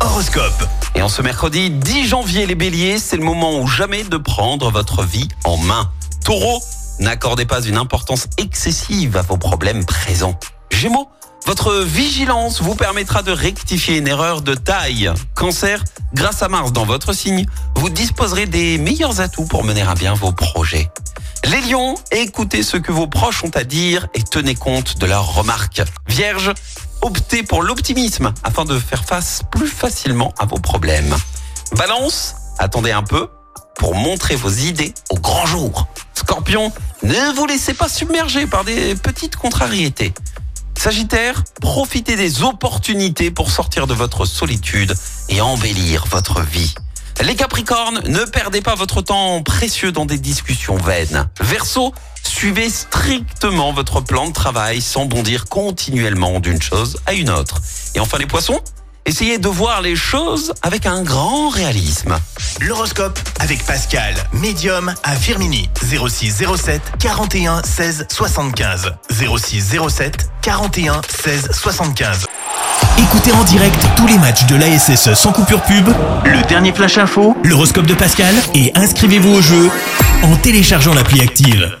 Horoscope. Et en ce mercredi 10 janvier, les béliers, c'est le moment ou jamais de prendre votre vie en main. Taureau, n'accordez pas une importance excessive à vos problèmes présents. Gémeaux, votre vigilance vous permettra de rectifier une erreur de taille. Cancer, grâce à Mars dans votre signe, vous disposerez des meilleurs atouts pour mener à bien vos projets. Les lions, écoutez ce que vos proches ont à dire et tenez compte de leurs remarques. Vierge, optez pour l'optimisme afin de faire face plus facilement à vos problèmes. Balance, attendez un peu pour montrer vos idées au grand jour. Scorpion, ne vous laissez pas submerger par des petites contrariétés. Sagittaire, profitez des opportunités pour sortir de votre solitude et embellir votre vie. Les Capricornes, ne perdez pas votre temps précieux dans des discussions vaines. Verseau, suivez strictement votre plan de travail sans bondir continuellement d'une chose à une autre. Et enfin les Poissons, essayez de voir les choses avec un grand réalisme. L'horoscope avec Pascal, médium à Firmini. 06 07 41 16 75. 06 07 41 16 75. Écoutez en direct tous les matchs de l'ASSE sans coupure pub, le dernier flash info, l'horoscope de Pascal et inscrivez-vous au jeu en téléchargeant l'appli active.